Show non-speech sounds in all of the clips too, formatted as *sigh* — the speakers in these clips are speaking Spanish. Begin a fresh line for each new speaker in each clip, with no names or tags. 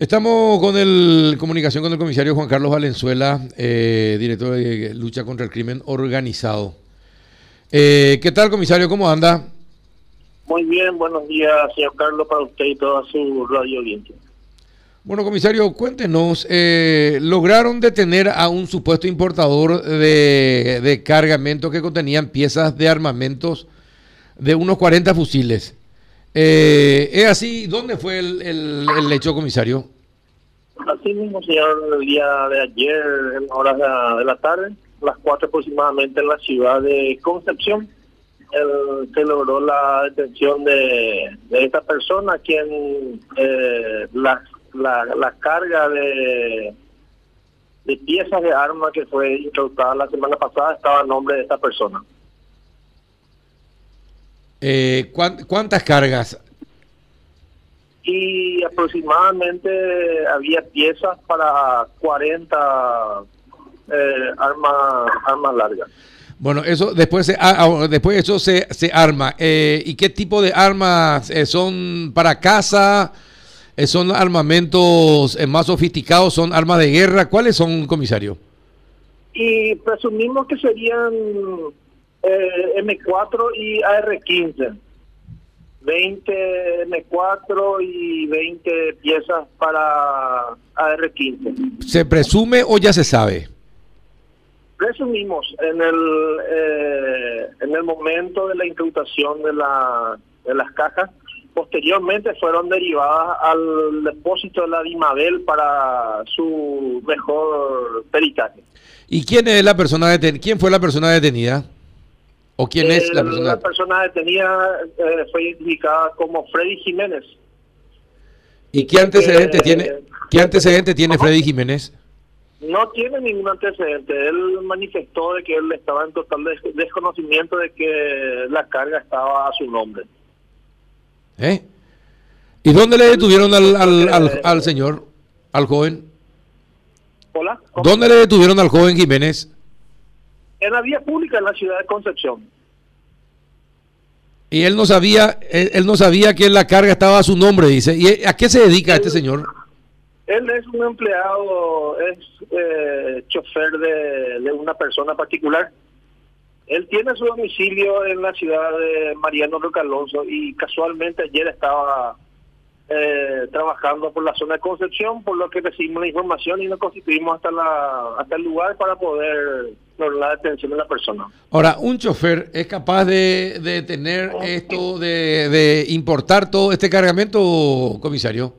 Estamos con el comunicación con el comisario Juan Carlos Valenzuela, eh, director de lucha contra el crimen organizado. Eh, ¿Qué tal, comisario? ¿Cómo anda?
Muy bien, buenos días, señor Carlos, para usted y toda su radio audiencia.
Bueno, comisario, cuéntenos, eh, lograron detener a un supuesto importador de, de cargamento que contenían piezas de armamentos de unos 40 fusiles. Eh, ¿Es así? ¿Dónde fue el, hecho, comisario?
Así mismo, señor, el día de ayer, en horas de, la tarde, las cuatro aproximadamente en la ciudad de Concepción, el, se logró la detención de, de esta persona, quien eh, la, la, la, carga de, de piezas de arma que fue introducida la semana pasada estaba a nombre de esta persona.
Eh, ¿Cuántas cargas?
Y aproximadamente había piezas para 40 eh, armas armas largas.
Bueno, eso después se, ah, después eso se, se arma. Eh, ¿Y qué tipo de armas eh, son para casa? Eh, ¿Son armamentos eh, más sofisticados? ¿Son armas de guerra? ¿Cuáles son, comisario?
Y presumimos que serían eh, M4 y AR-15. 20 M4 y 20 piezas para AR-15.
¿Se presume o ya se sabe?
Presumimos en el eh, en el momento de la incautación de, la, de las cajas, posteriormente fueron derivadas al depósito de la Dimabel para su mejor peritaje.
¿Y quién es la persona detenida? ¿Quién fue la persona detenida? ¿O quién es la persona?
La persona detenida eh, fue identificada como Freddy Jiménez.
¿Y qué antecedente
Eh,
tiene? ¿Qué antecedente tiene
¿cómo?
Freddy Jiménez?
No tiene ningún antecedente. Él manifestó de que él estaba en total des- desconocimiento de que la carga estaba a su nombre.
¿Eh? ¿Y dónde le detuvieron al, al, al, al señor, al joven?
Hola. ¿cómo?
¿Dónde le detuvieron al joven Jiménez?
En la vía pública en la ciudad de Concepción.
Y él no sabía, él, él no sabía que la carga estaba su nombre, dice. ¿Y a qué se dedica este señor?
Él es un empleado, es eh, chofer de, una persona particular. Él tiene su domicilio en la ciudad de Mariano Roca Alonso y casualmente ayer estaba eh, trabajando por la zona de Concepción, por lo que recibimos la información y nos constituimos hasta la hasta el lugar para poder lograr la detención de la persona.
Ahora, un chofer es capaz de, de tener esto, de, de importar todo este cargamento, comisario.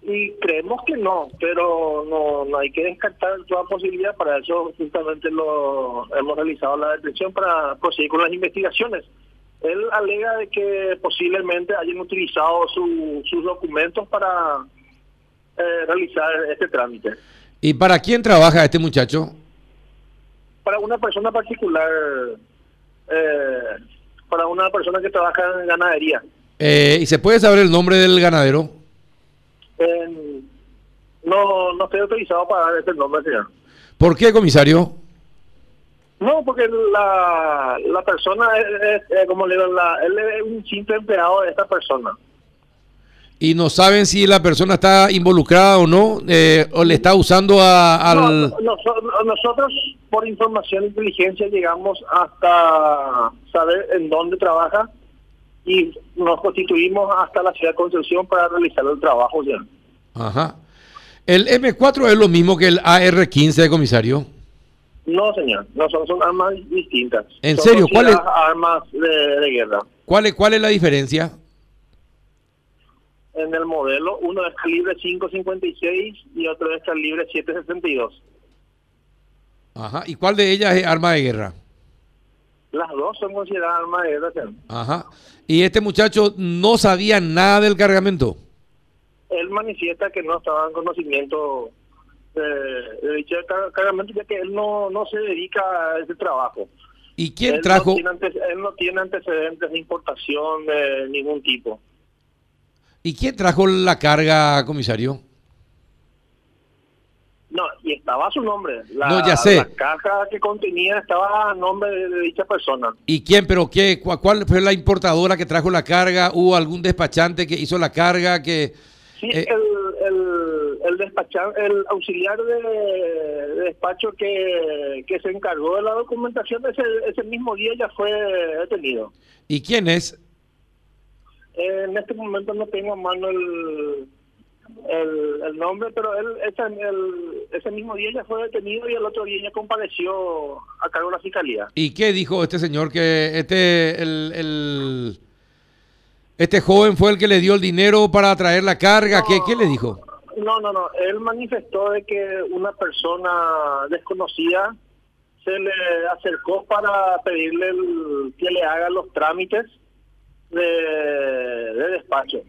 Y creemos que no, pero no, no hay que descartar toda posibilidad. Para eso justamente lo hemos realizado la detención para proseguir con las investigaciones. Él alega de que posiblemente hayan utilizado su- sus documentos para eh, realizar este trámite.
¿Y para quién trabaja este muchacho?
Para una persona particular, eh, para una persona que trabaja en ganadería.
Eh, ¿Y se puede saber el nombre del ganadero?
No, no estoy autorizado para dar este nombre, señor.
¿Por qué, comisario?
No, porque la, la persona es, es, como le digo, la, él es un simple empleado de esta persona.
Y no saben si la persona está involucrada o no, eh, o le está usando a- al...
No, no, noso- nosotros, por información e inteligencia, llegamos hasta saber en dónde trabaja y nos constituimos hasta la ciudad de Concepción para realizar el trabajo. ¿sí?
Ajá. ¿El M4 es lo mismo que el AR-15, comisario?
No, señor, no son, son armas distintas.
¿En
Son
serio? ¿Cuál es?
consideradas armas de, de guerra.
¿Cuál es, ¿Cuál es la diferencia?
En el modelo, uno es calibre 5.56 y otro es calibre 7.62.
Ajá. ¿Y cuál de ellas es arma de guerra?
Las dos son consideradas armas de guerra. señor.
Ajá. ¿Y este muchacho no sabía nada del cargamento?
Él manifiesta que no estaba en conocimiento de, de dicho car- cargamento, ya que él no, no se dedica a ese trabajo.
¿Y quién
él
trajo?
No tiene ante- él no tiene antecedentes de importación de ningún tipo.
¿Y quién trajo la carga, comisario?
No, y estaba su nombre. La,
No, ya sé.
La caja que contenía estaba a nombre de, de dicha persona.
¿Y quién? ¿Pero qué? ¿Cuál, cuál fue la importadora que trajo la carga? ¿Hubo algún despachante que hizo la carga? que
Sí,
Eh,
el, el, el auxiliar de, despacho que, se encargó de la documentación ese, ese mismo día ya fue detenido.
¿Y quién es?
en este momento no tengo a mano el, el, nombre, pero él ese, el, ese mismo día ya fue detenido y el otro día ya compareció a cargo de la fiscalía.
¿Y qué dijo este señor que este el, el este joven fue el que le dio el dinero para traer la carga? ¿Qué, ¿Qué le dijo?
No, no, no. Él manifestó de que una persona desconocida se le acercó para pedirle que le haga los trámites de, de despacho.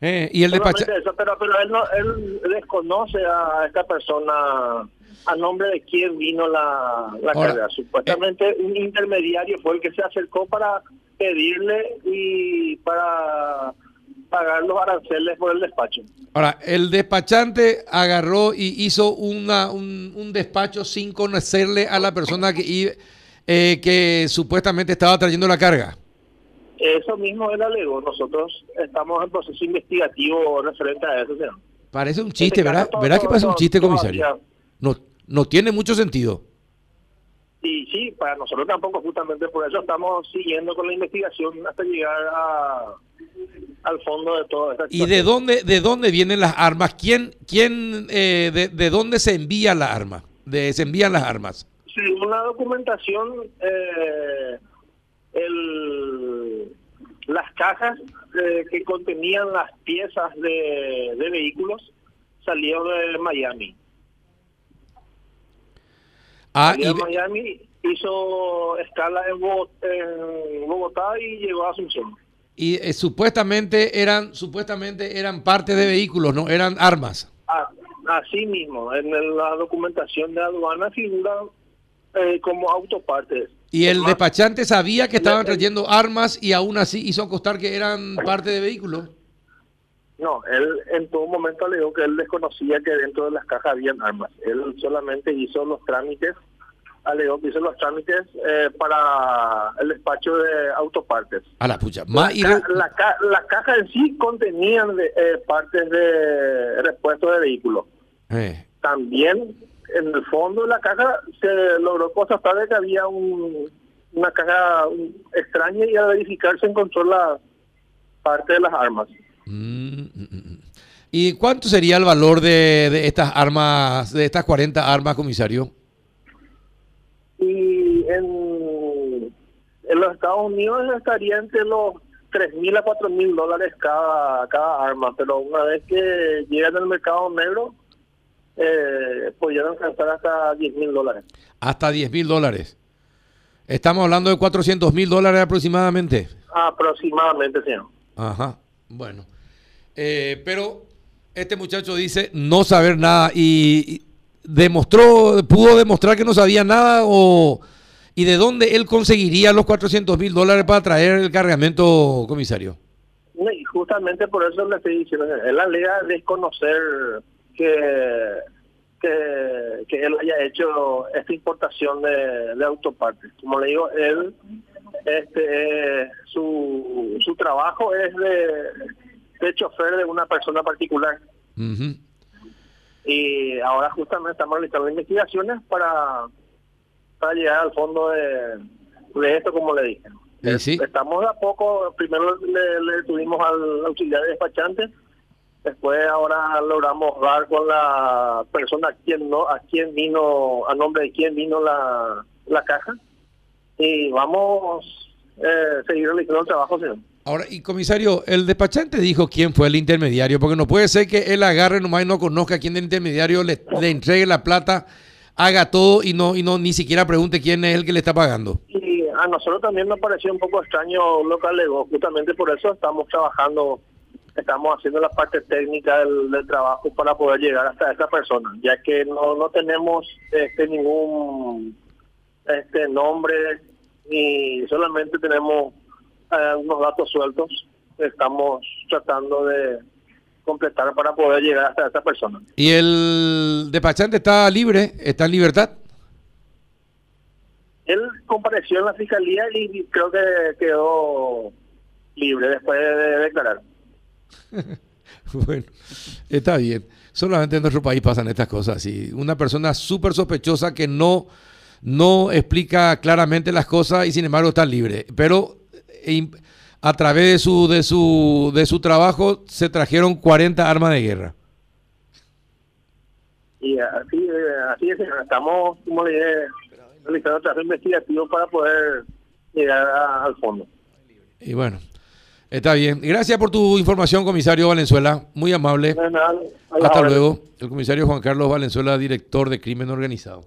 Eh, y el despacho.
pero, pero él, no, él desconoce a esta persona a nombre de quién vino la, la carga. Supuestamente un intermediario fue el que se acercó para pedirle y para pagar los aranceles por el despacho.
Ahora, el despachante agarró y hizo una, un, despacho sin conocerle a la persona que, eh, que supuestamente estaba trayendo la carga.
Eso mismo él alegó. Nosotros estamos en proceso investigativo referente a eso.
Parece un chiste, este ¿verdad? ¿Verdad que parece un chiste, comisario? No, no tiene mucho sentido.
Y sí, para nosotros tampoco, justamente por eso estamos siguiendo con la investigación hasta llegar a, al fondo de todo esto.
¿Y de dónde, de dónde vienen las armas? ¿Quién, quién eh, de, de, dónde se envía la arma? De, ¿Se envían las armas?
Según la documentación, eh, el, las cajas eh, que contenían las piezas de, de vehículos salieron de Miami. Ah, y Miami hizo escala en Bogotá, y llegó a Asunción.
Y eh, supuestamente eran supuestamente eran parte de vehículos, no eran armas.
Ah, así mismo, en la documentación de aduana figura eh, como autopartes.
¿Y el despachante sabía que estaban trayendo armas y aún así hizo constar que eran parte de vehículos?
No, él en todo momento alegó que él desconocía que dentro de las cajas habían armas. Él solamente hizo los trámites, alegó que hizo los trámites eh, para el despacho de autopartes.
A la pucha.
La, la, caja en sí contenían de, eh, partes de repuesto de vehículos. Eh. También en el fondo de la caja se logró constatar de que había una caja extraña y al verificar se encontró la parte de las armas. Mm,
mm, mm, ¿Y cuánto sería el valor de, estas armas, de estas 40 armas, comisario?
Y en, en los Estados Unidos estaría entre los 3 mil a 4 mil dólares cada, cada arma, pero una vez que llegan al mercado negro, eh, pudieron alcanzar hasta 10 mil dólares.
Hasta 10 mil dólares. Estamos hablando de 400 mil dólares aproximadamente.
Aproximadamente, señor.
Ajá, bueno. Eh, pero este muchacho dice no saber nada y, demostró, pudo demostrar que no sabía nada o... ¿Y de dónde él conseguiría los 400 mil dólares para traer el cargamento, comisario?
Y justamente por eso le estoy diciendo, él alega desconocer que, que, él haya hecho esta importación de, de autopartes. Como le digo, él, este, su, su trabajo es de, de chofer de una persona particular. Y ahora justamente estamos realizando investigaciones para, para llegar al fondo de, de esto, como le dije. Estamos a poco, primero le, le tuvimos al auxiliar de despachante, Después ahora logramos dar con la persona a quien no, a quien vino, a nombre de quien vino la, la caja. Y vamos a eh, seguir realizando el trabajo, señor.
Ahora, y comisario, el despachante dijo quién fue el intermediario, porque no puede ser que él agarre nomás y no conozca quién es el intermediario, le, le entregue la plata, haga todo y no y no ni siquiera pregunte quién es el que le está pagando.
Y a nosotros también nos pareció un poco extraño lo que alegó, justamente por eso estamos trabajando estamos haciendo la parte técnica del, trabajo para poder llegar hasta esa persona, ya que no, no tenemos este ningún este nombre ni solamente tenemos eh, unos datos sueltos. Estamos tratando de completar para poder llegar hasta esa persona.
¿Y el despachante está libre? ¿Está en libertad?
Él compareció en la fiscalía y creo que quedó libre después de declarar. *laughs*
Bueno, está bien. Solamente en nuestro país pasan estas cosas. Y una persona súper sospechosa que no, no explica claramente las cosas y sin embargo está libre. Pero a través de su, de su, de su trabajo se trajeron 40 armas de guerra.
Y así, eh, así es, estamos, como le dije, realizando trabajo investigativo para poder llegar al fondo.
Y bueno, está bien. Gracias por tu información, comisario Valenzuela. Muy amable. Hasta luego. El comisario Juan Carlos Valenzuela, director de Crimen Organizado.